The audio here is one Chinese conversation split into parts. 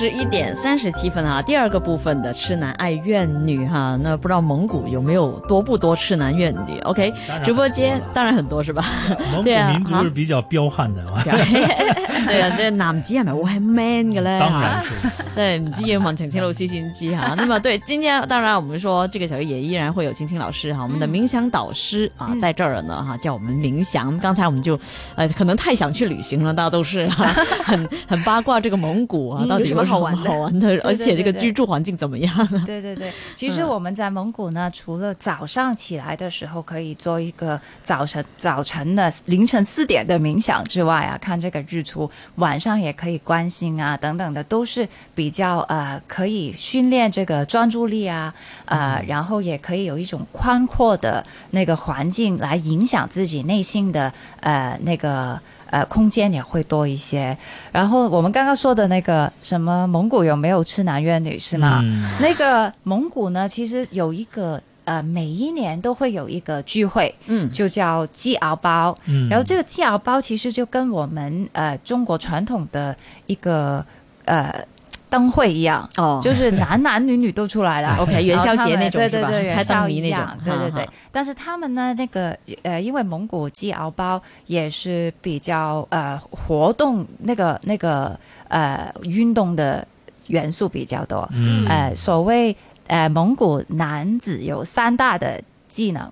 十一点三十七分啊，第二个部分的痴男爱怨女哈，那不知道蒙古有没有多不多痴男怨女？OK，直播间当然很多是吧？蒙古民族是比较彪悍的嘛。對啊，啲男子係咪會係 man 嘅咧？當然是，即係唔知要問晴晴老師先知哈。那么对，今天当然我们说这个小月也依然会有晴晴老师哈，我们的冥想導師啊，在这儿呢哈，叫我们冥想。刚才我们就，呃，可能太想去旅行了，大家都是很很八卦这个蒙古啊，到底。好玩好玩的，而且这个居住环境怎么样？对对对，其实我们在蒙古呢，除了早上起来的时候可以做一个早晨早晨的凌晨四点的冥想之外啊，看这个日出，晚上也可以觀星啊，等等的，都是比较呃可以训练这个专注力啊，呃，然后也可以有一种宽阔的那个环境来影响自己内心的呃那個。呃，空间也会多一些。然后我们刚刚说的那个什么蒙古有没有痴男怨女是吗？嗯、那个蒙古呢，其实有一个呃，每一年都会有一个聚会，嗯，就叫雞敖包。嗯，然後這個雞敖包其实就跟我们呃中国传统的一个呃。燈會一样，哦，就是男男女女都出来了。OK，元宵节那种对对对，元宵一樣，對對對。但是他们呢，那个呃，因为蒙古鸡敖包也是比较呃活动，那个那个呃运动的元素比较多。嗯，呃，所谓呃蒙古男子有三大的技能，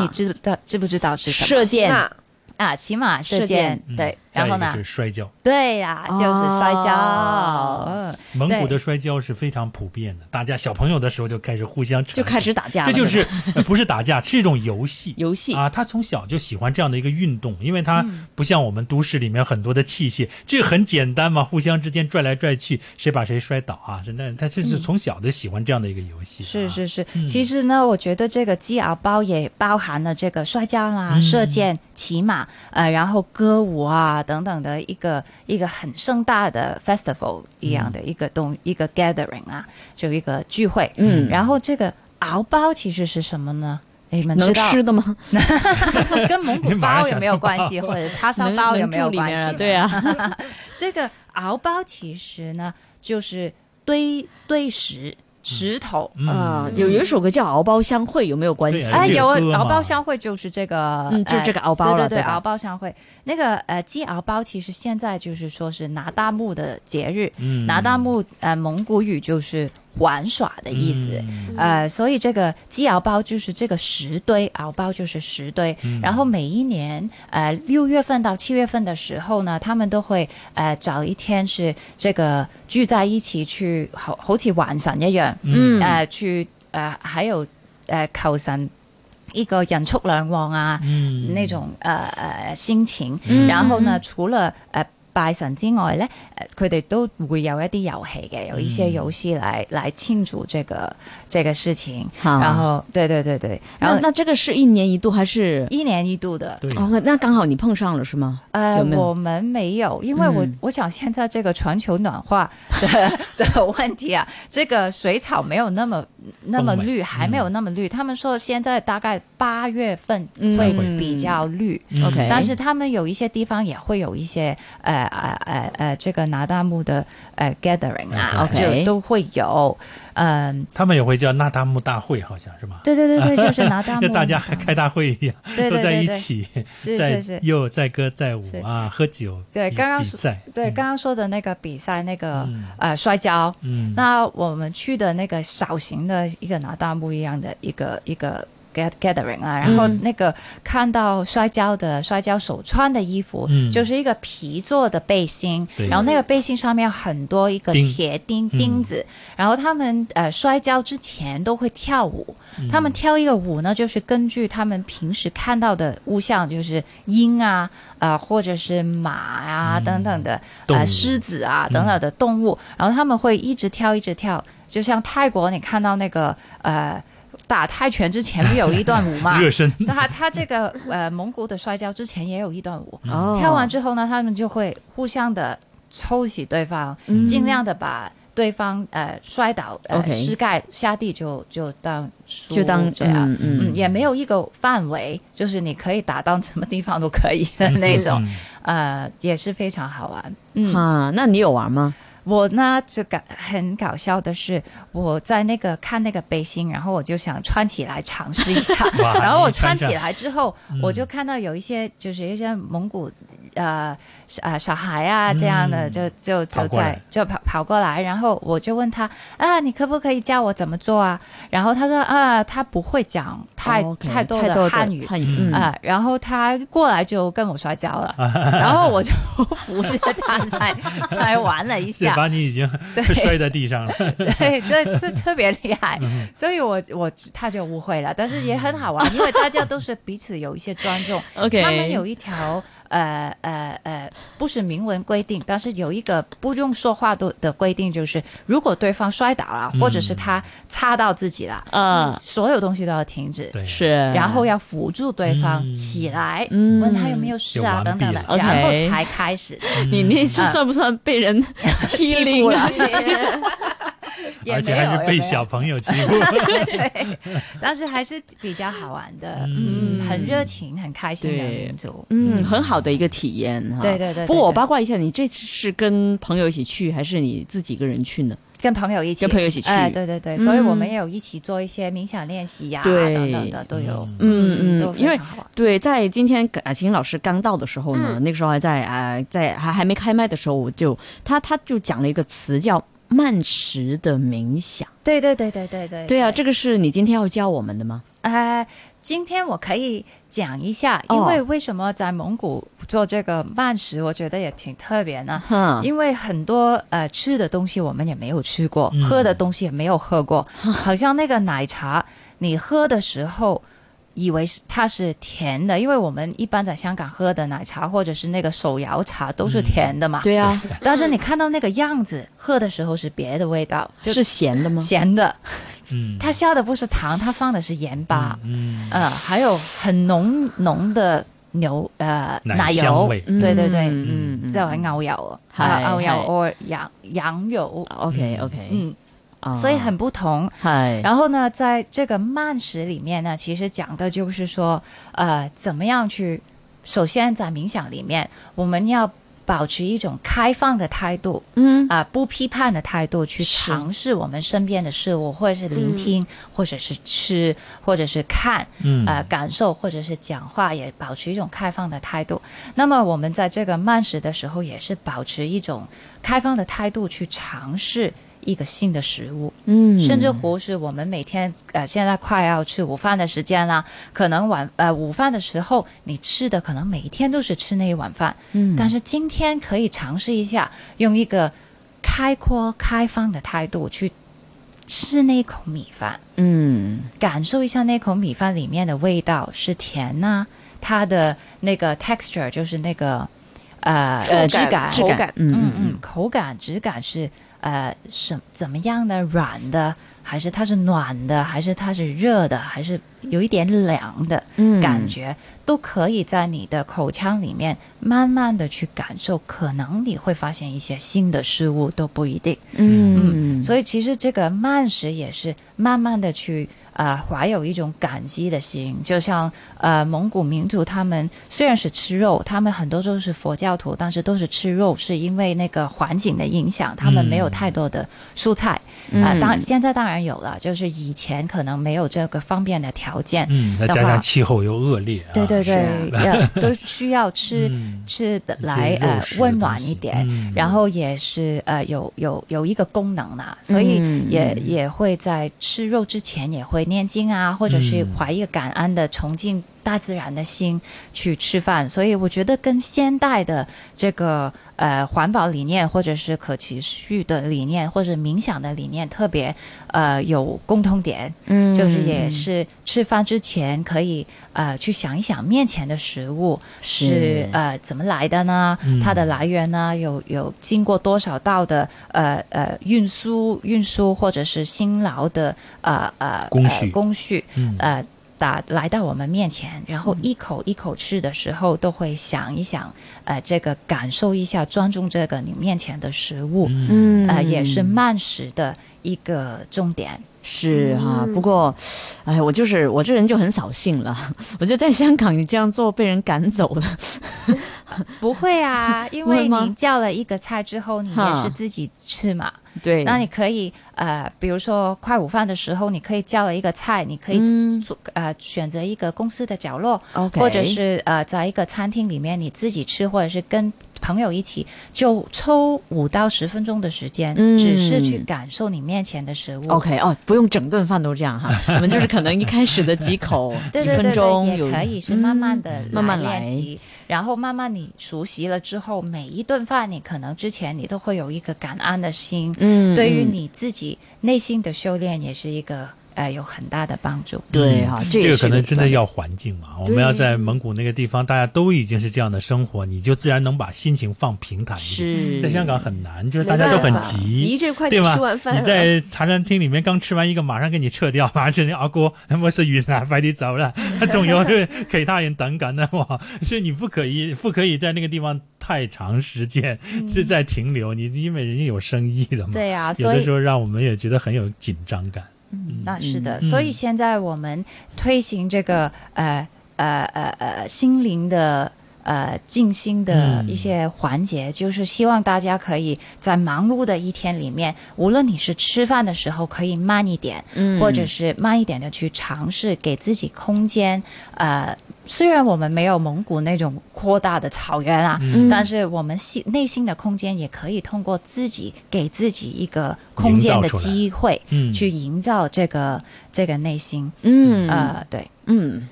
你知道知不知道是什么？射箭啊，骑马射箭，對。然后呢？是摔跤。对呀，就是摔跤。蒙古的摔跤是非常普遍的，大家小朋友的时候就开始互相就开始打架。这就是不是打架，是一种游戏。游戏啊，他从小就喜欢这样的一个运动，因为他不像我们都市里面很多的器械，這個很简单嘛，互相之间拽来拽去，谁把谁摔倒啊？真的，他就是从小就喜欢这样的一个游戏。是是是，其实呢，我觉得这个鸡敖包也包含了这个摔跤啦、射箭、骑马，呃，然后歌舞啊。等等的一个一个很盛大的 festival 一样的一个东、嗯、一个 gathering 啊，就一个聚会。嗯，然后这个敖包其实是什么呢？你们知道？能吃的吗？跟蒙古包有没有关系？或者叉烧包有没有关系？对啊，这个敖包其实呢，就是堆堆石。石头啊，有有一首歌叫《敖包相会》，有没有关系？哎，有敖包相会就是这个，嗯，就这个敖包对对对，敖包相会。那个呃，鸡敖包其实现在就是说是拿大木的节日，拿大木呃，蒙古语就是。玩耍的意思，嗯、呃，所以这个鸡熬包就是这个石堆，熬包就是石堆。嗯、然后每一年，呃，六月份到七月份的时候呢，他们都会呃找一天是这个聚在一起去，好好似玩神一样，嗯，呃，去呃还有呃求神一个人畜两旺啊，嗯，那种呃呃心情。嗯、然后呢，除了呃。拜神之外咧，誒，佢哋都会有一啲游戏嘅，有一些遊戲來來慶祝这个这个事情。然后，对对对对，然后那这个是一年一度还是？一年一度的。哦，那刚好你碰上了是吗？呃，我们没有，因为我我想现在这个全球暖化的 的問題啊，这个水草没有那么那么绿，还没有那麼綠。他们说现在大概八月份会比较绿，OK，但是他们有一些地方也会有一些呃呃呃呃这个拿大木的呃 gathering 啊，就都会有，嗯，他们也会叫那達慕大会，好像是吧？对对对对，就是 拿大木，就大家开大会一樣，都在一起，是是是，又载歌载舞啊，喝酒，對，剛剛說，對，剛剛說的那个比赛，那个呃摔跤，嗯，那我们去的那个小型的一个拿大木一样的一个一個。Get gathering 啊，然后那个看到摔跤的摔跤手穿的衣服，嗯。就是一个皮做的背心，然后那个背心上面很多一个铁钉嗯。钉子，然后他们呃摔跤之前都会跳舞，嗯。他们跳一个舞呢，就是根据他们平时看到的物象，就是鹰啊，呃或者是马啊、嗯。等等的呃狮子啊嗯。等等的动物，然后他们会一直跳一直跳，就像泰国你看到那个呃打泰拳之前不有一段舞吗？热身，那他他这个呃蒙古的摔跤之前也有一段舞，哦。跳完之后呢，他们就会互相的抽起对方，嗯。尽量的把对方呃摔倒，呃膝盖下地就就当输就当这样。嗯嗯。嗯，也没有一个范围，就是你可以打到什么地方都可以的那种，嗯呃，也是非常好玩。嗯，啊，那你有玩吗？我呢就感很搞笑的是，我在那个看那个背心，然后我就想穿起来尝试一下，然后我穿起来。之后，嗯我就看到有一些就是一些蒙古呃呃小孩啊这样的，嗯。就就就在就跑跑过来，然后我就问他啊，你可不可以教我怎么做啊？然后他说啊，他不会讲太、太多的汉语。汉语嗯嗯啊、然后他过来就跟我摔跤了，然后我就扶着他 才才玩了一是下，把你已经 摔在地上了。对，这这特别厉害，嗯所以我我他就误会了，但是也很好玩，因为大家都是彼此有一些尊重。，OK，他们有一条呃呃呃，不是明文规定，但是有一个不用说话的的规定，就是如果对方摔倒了，嗯或者是他擦到自己了，啊，所有东西都要停止。对，是，然后要辅助对方嗯。起来，嗯。问他有没有事啊等等的然后才开始。你那是啊算不算被人 欺凌啊？也而且还是被小朋友欺负。对，但是还是比较好玩的，嗯。嗯，很热情、很开心的对民族。嗯，很好的一个体验哈。对对对对不过我八卦一下，你这次是跟朋友一起去，还是你自己一个人去呢？跟朋友一起，跟朋友一起去哎，对对对，嗯所以我们也有一起做一些冥想练习呀，对等等的都有，都嗯嗯，因为。对，在今天感情老师刚到的时候呢，嗯那个时候还在啊、呃在还还没开麦的时候，我就他他就讲了一个词叫慢时的冥想。对对对对对对，对啊，这个是你今天要教我们的吗？呃，今天我可以讲一下，哦。因为为什么在蒙古做这个慢食，我觉得也挺特别呢。哈，因为很多呃吃的东西我们也没有吃过，嗯。喝的东西也没有喝过，好像那个奶茶，你喝的时候以为是它是甜的，因为我们一般在香港喝的奶茶或者是那个手摇茶都是甜的嘛，对啊，但是你看到那个样子，喝的时候是别的味道，就是咸的吗？咸的，嗯，它下的不是糖，它放的是盐巴，嗯，呃，还有很浓浓的牛呃奶奶油，对对对。嗯嗯。就係牛油係啊，牛油係或羊羊油，OK OK，嗯，啊。所以很不同。嗨，然后呢，在这个慢食里面呢，其实讲的就是说，呃，怎么样去，首先在冥想里面，我们要保持一种开放的态度，嗯。啊、不批判的态度去尝试我们身边的事物，或者是聆听，或者是吃，或者是看，嗯。呃，感受或者是讲话，也保持一种开放的态度。那么我们在这个慢食的时候，也是保持一种开放的态度去尝试一个新的食物。嗯。甚至乎是我们每天呃现在快要吃午饭的时间啦，可能晚呃午饭的时候你吃的可能每一天都是吃那一碗饭，嗯。但是今天可以尝试一下，用一个开阔开放的态度去吃那一口米饭，嗯。感受一下那口米饭里面的味道是甜呐、它的那个 texture 就是那个呃呃质感质感，嗯嗯嗯嗯，口感、质感是呃什怎么样的？软的，还是它是暖的，还是它是热的，还是有一点凉的嗯感觉，都可以在你的口腔里面慢慢的去感受。可能你会发现一些新的事物，都不一定。嗯，所以其实这个慢食也是慢慢的去呃怀有一种感激的心，就像呃蒙古民族他们虽然是吃肉，他们很多都是佛教徒，但是都是吃肉，是因为那个环境的影响，他们没有太多的蔬菜啊、嗯当现在当然有了，就是以前可能没有这个方便的条件。嗯，再加上气候又恶劣啊，对对对 都需要吃、嗯。吃的来呃温暖一点，嗯。然后也是呃有有有一个功能啦，所以嗯。也、嗯也会在吃肉之前也会会念经啊，或者是嗯。怀一个感恩的崇敬大自然的心去吃饭。所以我觉得跟现代的这个呃环保理念，或者是可持续的理念，或者冥想的理念特别呃有共通点。嗯就是也是吃饭之前可以呃去想一想面前的食物是是呃怎么来的呢？嗯它的来源呢有有经过多少道的呃呃运输运输或者是辛劳的呃呃工序呃工序嗯呃。打来到我们面前，然后一口一口吃的时候，都会想一想，呃，这个感受一下，尊重这个你面前的食物，嗯呃，也是慢食的一个重点。是哈、嗯不过，哎，我就是我这人就很扫兴了。我觉得在香港你这样做被人赶走了，不会啊，因为你叫了一个菜之后，你也是自己吃嘛。对，那你可以呃，比如说快午饭的时候，你可以叫了一个菜，你可以嗯。做、呃选择一个公司的角落或者是呃在一个餐厅里面你自己吃，或者是跟朋友一起，就抽五到十分钟的时间，嗯。只是去感受你面前的食物。OK 哦，不用整顿饭都这样哈，我们就是可能一开始的几口对 几分对对对，钟有也可以是慢慢的嗯慢慢来。练习，然后慢慢你熟悉了之后，每一顿饭你可能之前你都会有一个感恩的心，嗯对于嗯。你自己内心的修炼也是一个呃有很大的帮助。对哈、这这个可能真的要环境嘛。我们要在蒙古那个地方，大家都已经是这样的生活，你就自然能把心情放平坦一点。是在香港很难，就是大家都很急，急着快对吧点吃完？饭你在茶餐厅里面刚吃完一个，马上给你撤掉，马上你阿哥我是云南，快啲走啦！仲有其他人等緊呢，哇！所以你不可以 不可以在那个地方太长时间就在停留，你因为人家有生意的嘛。对啊，有所以的时候让我们也觉得很有紧张感。嗯，那是的，嗯所以现在我们推行这个呃呃呃呃心灵的。呃，静心的嗯一些环节，就是希望大家可以在忙碌的一天里面，无论你是吃饭的时候可以慢一点，嗯或者是慢一点的去尝试，给自己空间。呃，虽然我们没有蒙古那种扩大的草原啊，嗯。但是我们心内心的空间也可以通过自己给自己一个空间的机会，嗯。去营造这个这个内心。嗯。呃，对，嗯。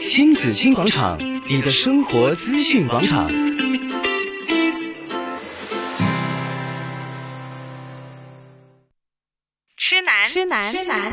亲子新广场，你的生活资讯广场。痴男，痴男，痴男，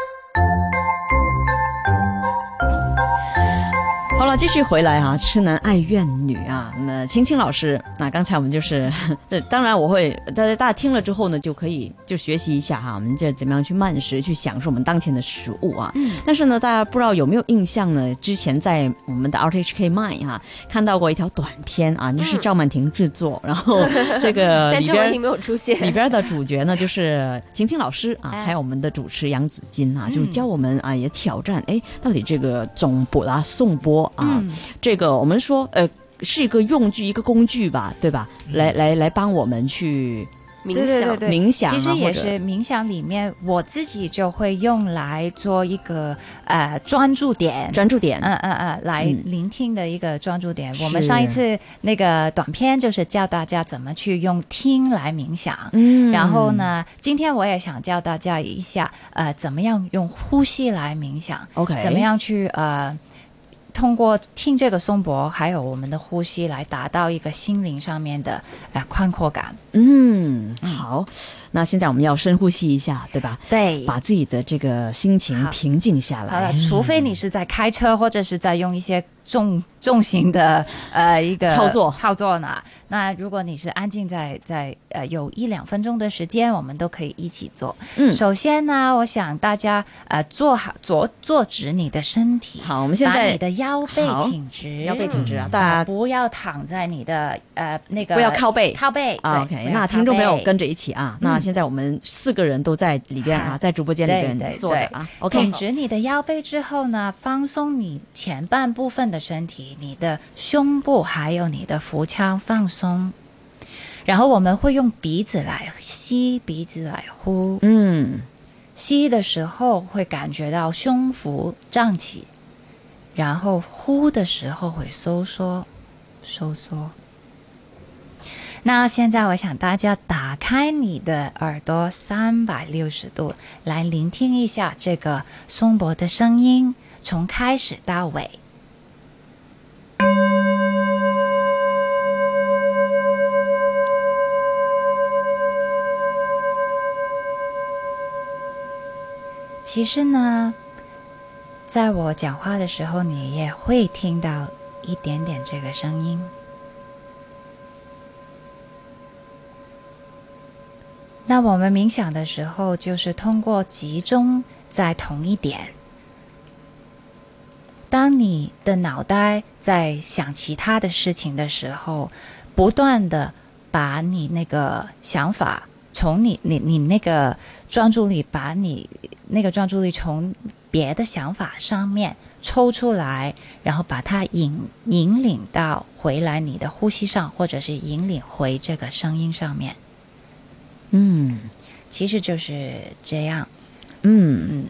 了，继续回来哈、痴男爱怨女啊。那青青老师，那刚才我们就是，这当然我会，大家大家听了之后呢，就可以就学习一下哈，我们这怎么样去慢食，去享受我们当前的食物啊。嗯。但是呢，大家不知道有没有印象呢？之前在我们的 RTHK Mind 哈、看到过一条短片啊，就是赵曼婷制作，然后 这个里边但赵文婷没有出现。里边的主角呢，就是晴晴老师啊，哎还有我们的主持杨子金啊，嗯就教我们啊，也挑战哎，到底这个总播啊、颂钵啊，嗯这个我们说呃是一个用具、一个工具吧，对吧？来来来，帮我们去冥想，对对对对，冥想啊其实也是冥想里面，我自己就会用来做一个呃专注点。专注点。嗯嗯嗯，来嗯聆听的一个专注点。我们上一次那个短片就是教大家怎么去用听来冥想，嗯然后呢，今天我也想教大家一下，呃，怎么样用呼吸来冥想，OK，怎么？样去呃，通过听这个松柏，还有我们的呼吸，来达到一个心灵上面的呃宽阔感。嗯，好，那现在我们要深呼吸一下，对吧？对把自己的这个心情平静下好了来。，除非你是在开车，或者是在用一些重重型的呃一个操作操作呢。那如果你是安静在在呃有一两分钟的时间，我们都可以一起做。嗯首先呢，我想大家呃坐好坐坐直你的身体，好，我们现在把你的腰背挺直，腰背挺直啊，呃大家不要躺在你的呃那个不要靠背靠背。啊，OK，那听众朋友跟着一起啊。那现在我们四个人都在里边啊，在直播间里边坐着啊。OK，挺直你的腰背之后呢，放松你前半部分的身体，你的胸部还有你的腹腔放松，然后我们会用鼻子来吸，鼻子来呼。嗯吸的时候会感觉到胸腹胀起，然后呼的时候会收缩，收缩。那现在我想大家打开你的耳朵三百六十度，来聆听一下这个松柏的声音，从开始到尾。其实呢，在我讲话的时候，你也会听到一点点这个声音。那我们冥想的时候，就是通过集中在同一点。当你的脑袋在想其他的事情的时候，不断的把你那个想法从你你你那个专注力，把你那个专注力从别的想法上面抽出来，然后把它引引领到回来你的呼吸上，或者是引领回这个声音上面。嗯其实就是这样，嗯嗯，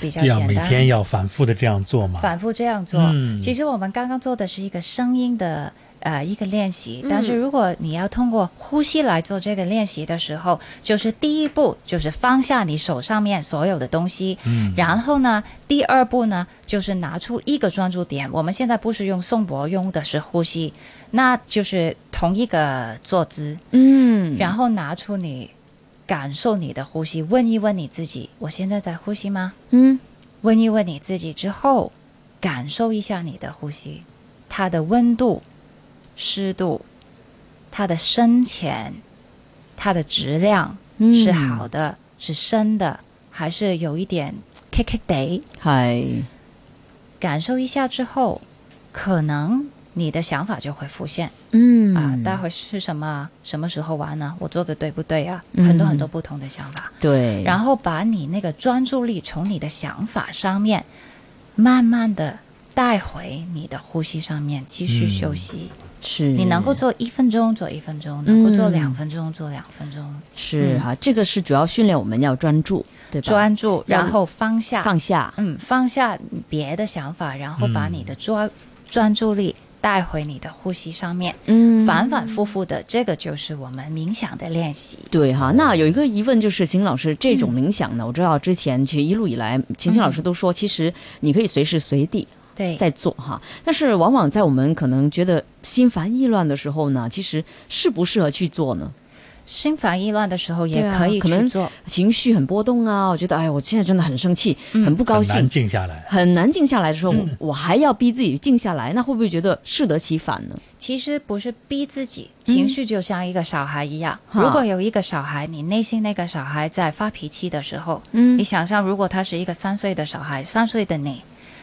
比较这样简单。每天要反复的这样做嘛。反复这样做。嗯其实我们刚刚做的是一个声音的呃一个练习，嗯但是如果你要通过呼吸来做这个练习的时候，就是第一步就是放下你手上面所有的东西，嗯，然后呢，第二步呢就是拿出一个专注点。我们现在不是用颂钵，用的是呼吸，那就是同一个坐姿，嗯，然后拿出你感受你的呼吸，问一问你自己：我现在在呼吸吗？嗯。问一问你自己之后，感受一下你的呼吸，它的温度、湿度、它的深浅、它的质量嗯是好的，是深的，还是有一点 kick day？系感受一下之后，可能你的想法就会浮现、嗯啊，待会是什么？什么时候玩呢？我做的对不对啊？嗯很多很多不同的想法。对，然后把你那个专注力从你的想法上面，慢慢的带回你的呼吸上面，继续休息。是。你能够做一分钟，做一分钟；能够做嗯两分钟，做两分钟。嗯。是哈、这个是主要训练我们要专注，对吧？专注，然后放下，放下，嗯，放下别的想法，然后把嗯你的专、专注力带回你的呼吸上面，嗯。反反复复的，这个就是我们冥想的练习。对哈，那有一个疑问就是，秦老师这种冥想呢，我知道之前其实一路以来，秦秦老师都说，其实你可以随时随地对，在做哈，但是往往在我们可能觉得心烦意乱的时候呢，其实适不适合去做呢？心烦意乱的时候也可以可能。情绪很波动啊，我觉得哎，我现在真的很生气，嗯很不高兴很难，静下来。很难静下来的时候，嗯我我还要逼自己静下来，那会不会觉得适得其反呢？其实不是逼自己，情绪就像一个小孩一样。哈如果有一个小孩，你内心那个小孩在发脾气的时候，嗯你想象如果他是一个三岁的小孩，三岁的你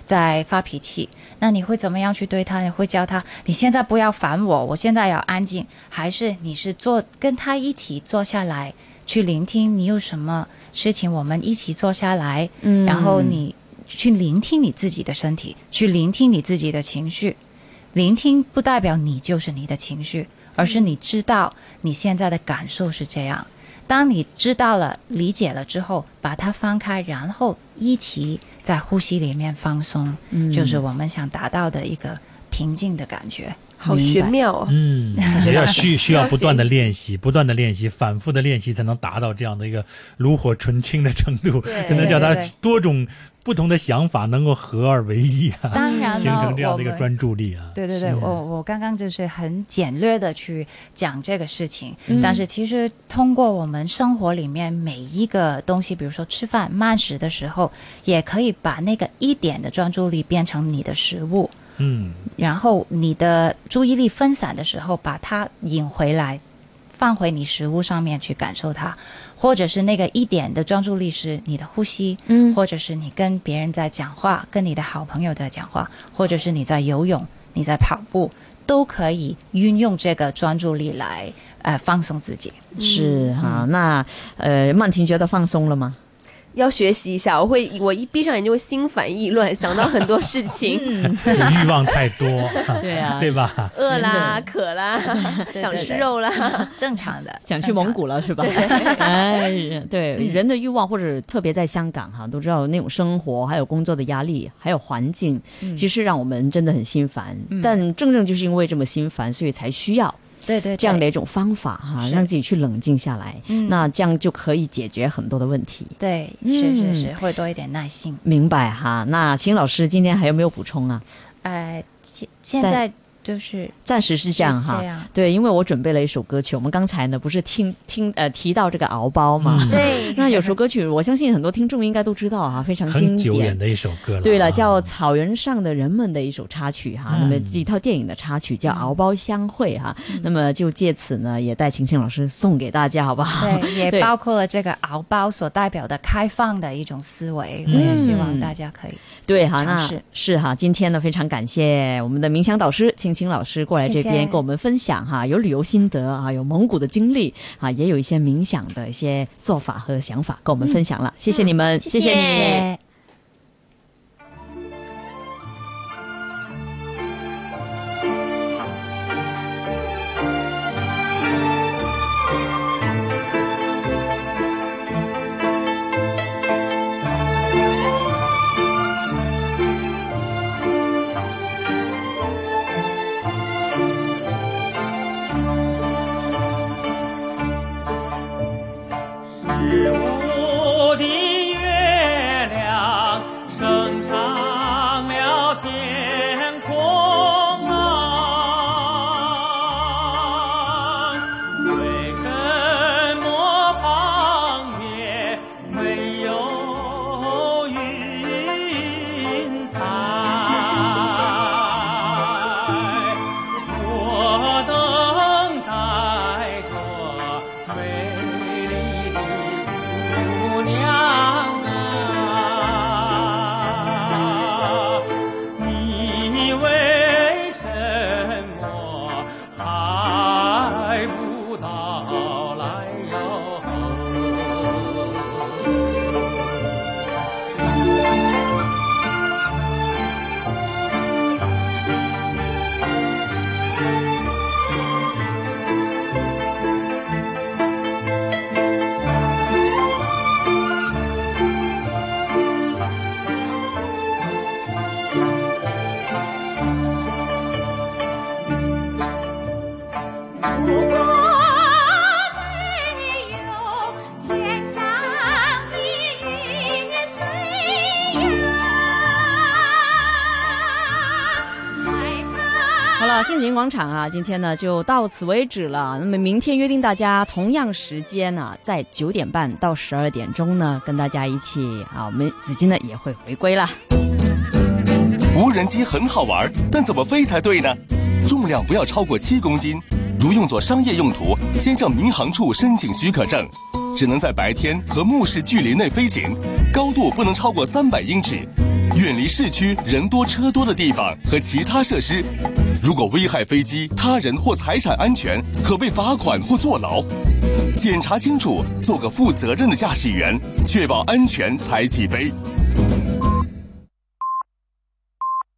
在发脾气，那你会怎么样去对他？你会教他，你现在不要烦我，我现在要安静，还是你是坐跟他一起坐下来去聆听你有什么事情，我们一起坐下来，嗯然后你去聆听你自己的身体，去聆听你自己的情绪。聆听不代表你就是你的情绪，而是你知道你现在的感受是这样。当你知道了、理解了之后，把它翻开，然后一起在呼吸里面放松，嗯就是我们想达到的一个平静的感觉。好玄妙哦。嗯，也要需需要不断的练习，不断的练习，反复的练习，才能达到这样的一个炉火纯青的程度，才能叫它对对对。多种不同的想法能够合二为一啊，当然了，形成这样的一个专注力啊。对对对，我我刚刚就是很简略的去讲这个事情，嗯。但是其实通过我们生活里面每一个东西，比如说吃饭慢食的时候，也可以把那个一点的专注力变成你的食物，嗯，然后你的注意力分散的时候，把它引回来，放回你食物上面去感受它，或者是那个一点的专注力是你的呼吸，嗯或者是你跟别人在讲话，跟你的好朋友在讲话，或者是你在游泳、你在跑步，都可以运用这个专注力来呃放松自己。是哈、那呃，曼婷觉得放松了吗？要学习一下，我会我一闭上眼就会心烦意乱，想到很多事情，嗯，欲望太多，对啊，对吧？饿啦、渴啦，想吃肉啦。正常的，想去蒙古了是吧？哎，对，人的欲望或者特别在香港哈，都知道那种生活还有工作的压力，还有环境，其实让我们真的很心烦。但正正就是因为这么心烦，所以才需要对对对这样的一种方法哈，是让自己去冷静下来。嗯那这样就可以解决很多的问题。对，嗯是是是，会多一点耐心。明白哈？那秦老师今天还有没有补充啊？呃，现现在就是暂时是这样哈。这样，对，因为我准备了一首歌曲，我们刚才呢不是听听呃提到这个敖包嘛，嗯。对 那有首歌曲，我相信很多听众应该都知道哈，非常经很久远典。的一首歌了。对了，啊叫《草原上的人们》的一首插曲哈，嗯。那么一套电影的插曲叫《敖包相会》哈，那么就借此呢，也带晴晴老师送给大家，好不好？对，也包括了这个敖包所代表的开放的一种思维，嗯。我也希望大家可以。对哈，那尝试。是哈，今天呢非常感谢我们的冥想导师青青老师过来这边跟我们分享哈，有旅游心得啊，有蒙古的经历啊，也有一些冥想的一些做法和想法跟我们分享了，谢谢你们，谢谢。你。十好了，陷阱广场啊，今天呢就到此为止了。那么明天约定大家同样时间呢、在九点半到十二点钟呢，跟大家一起啊，我们紫金呢也会回归啦。无人机很好玩，但怎么飞才对呢？重量不要超过七公斤，如用作商业用途，先向民航处申请许可证。只能在白天和目视距离内飞行，高度不能超过三百英尺，远离市区人多车多的地方和其他设施。如果危害飞机、他人或财产安全，可被罚款或坐牢。检查清楚，做个负责任的驾驶员，确保安全才起飞。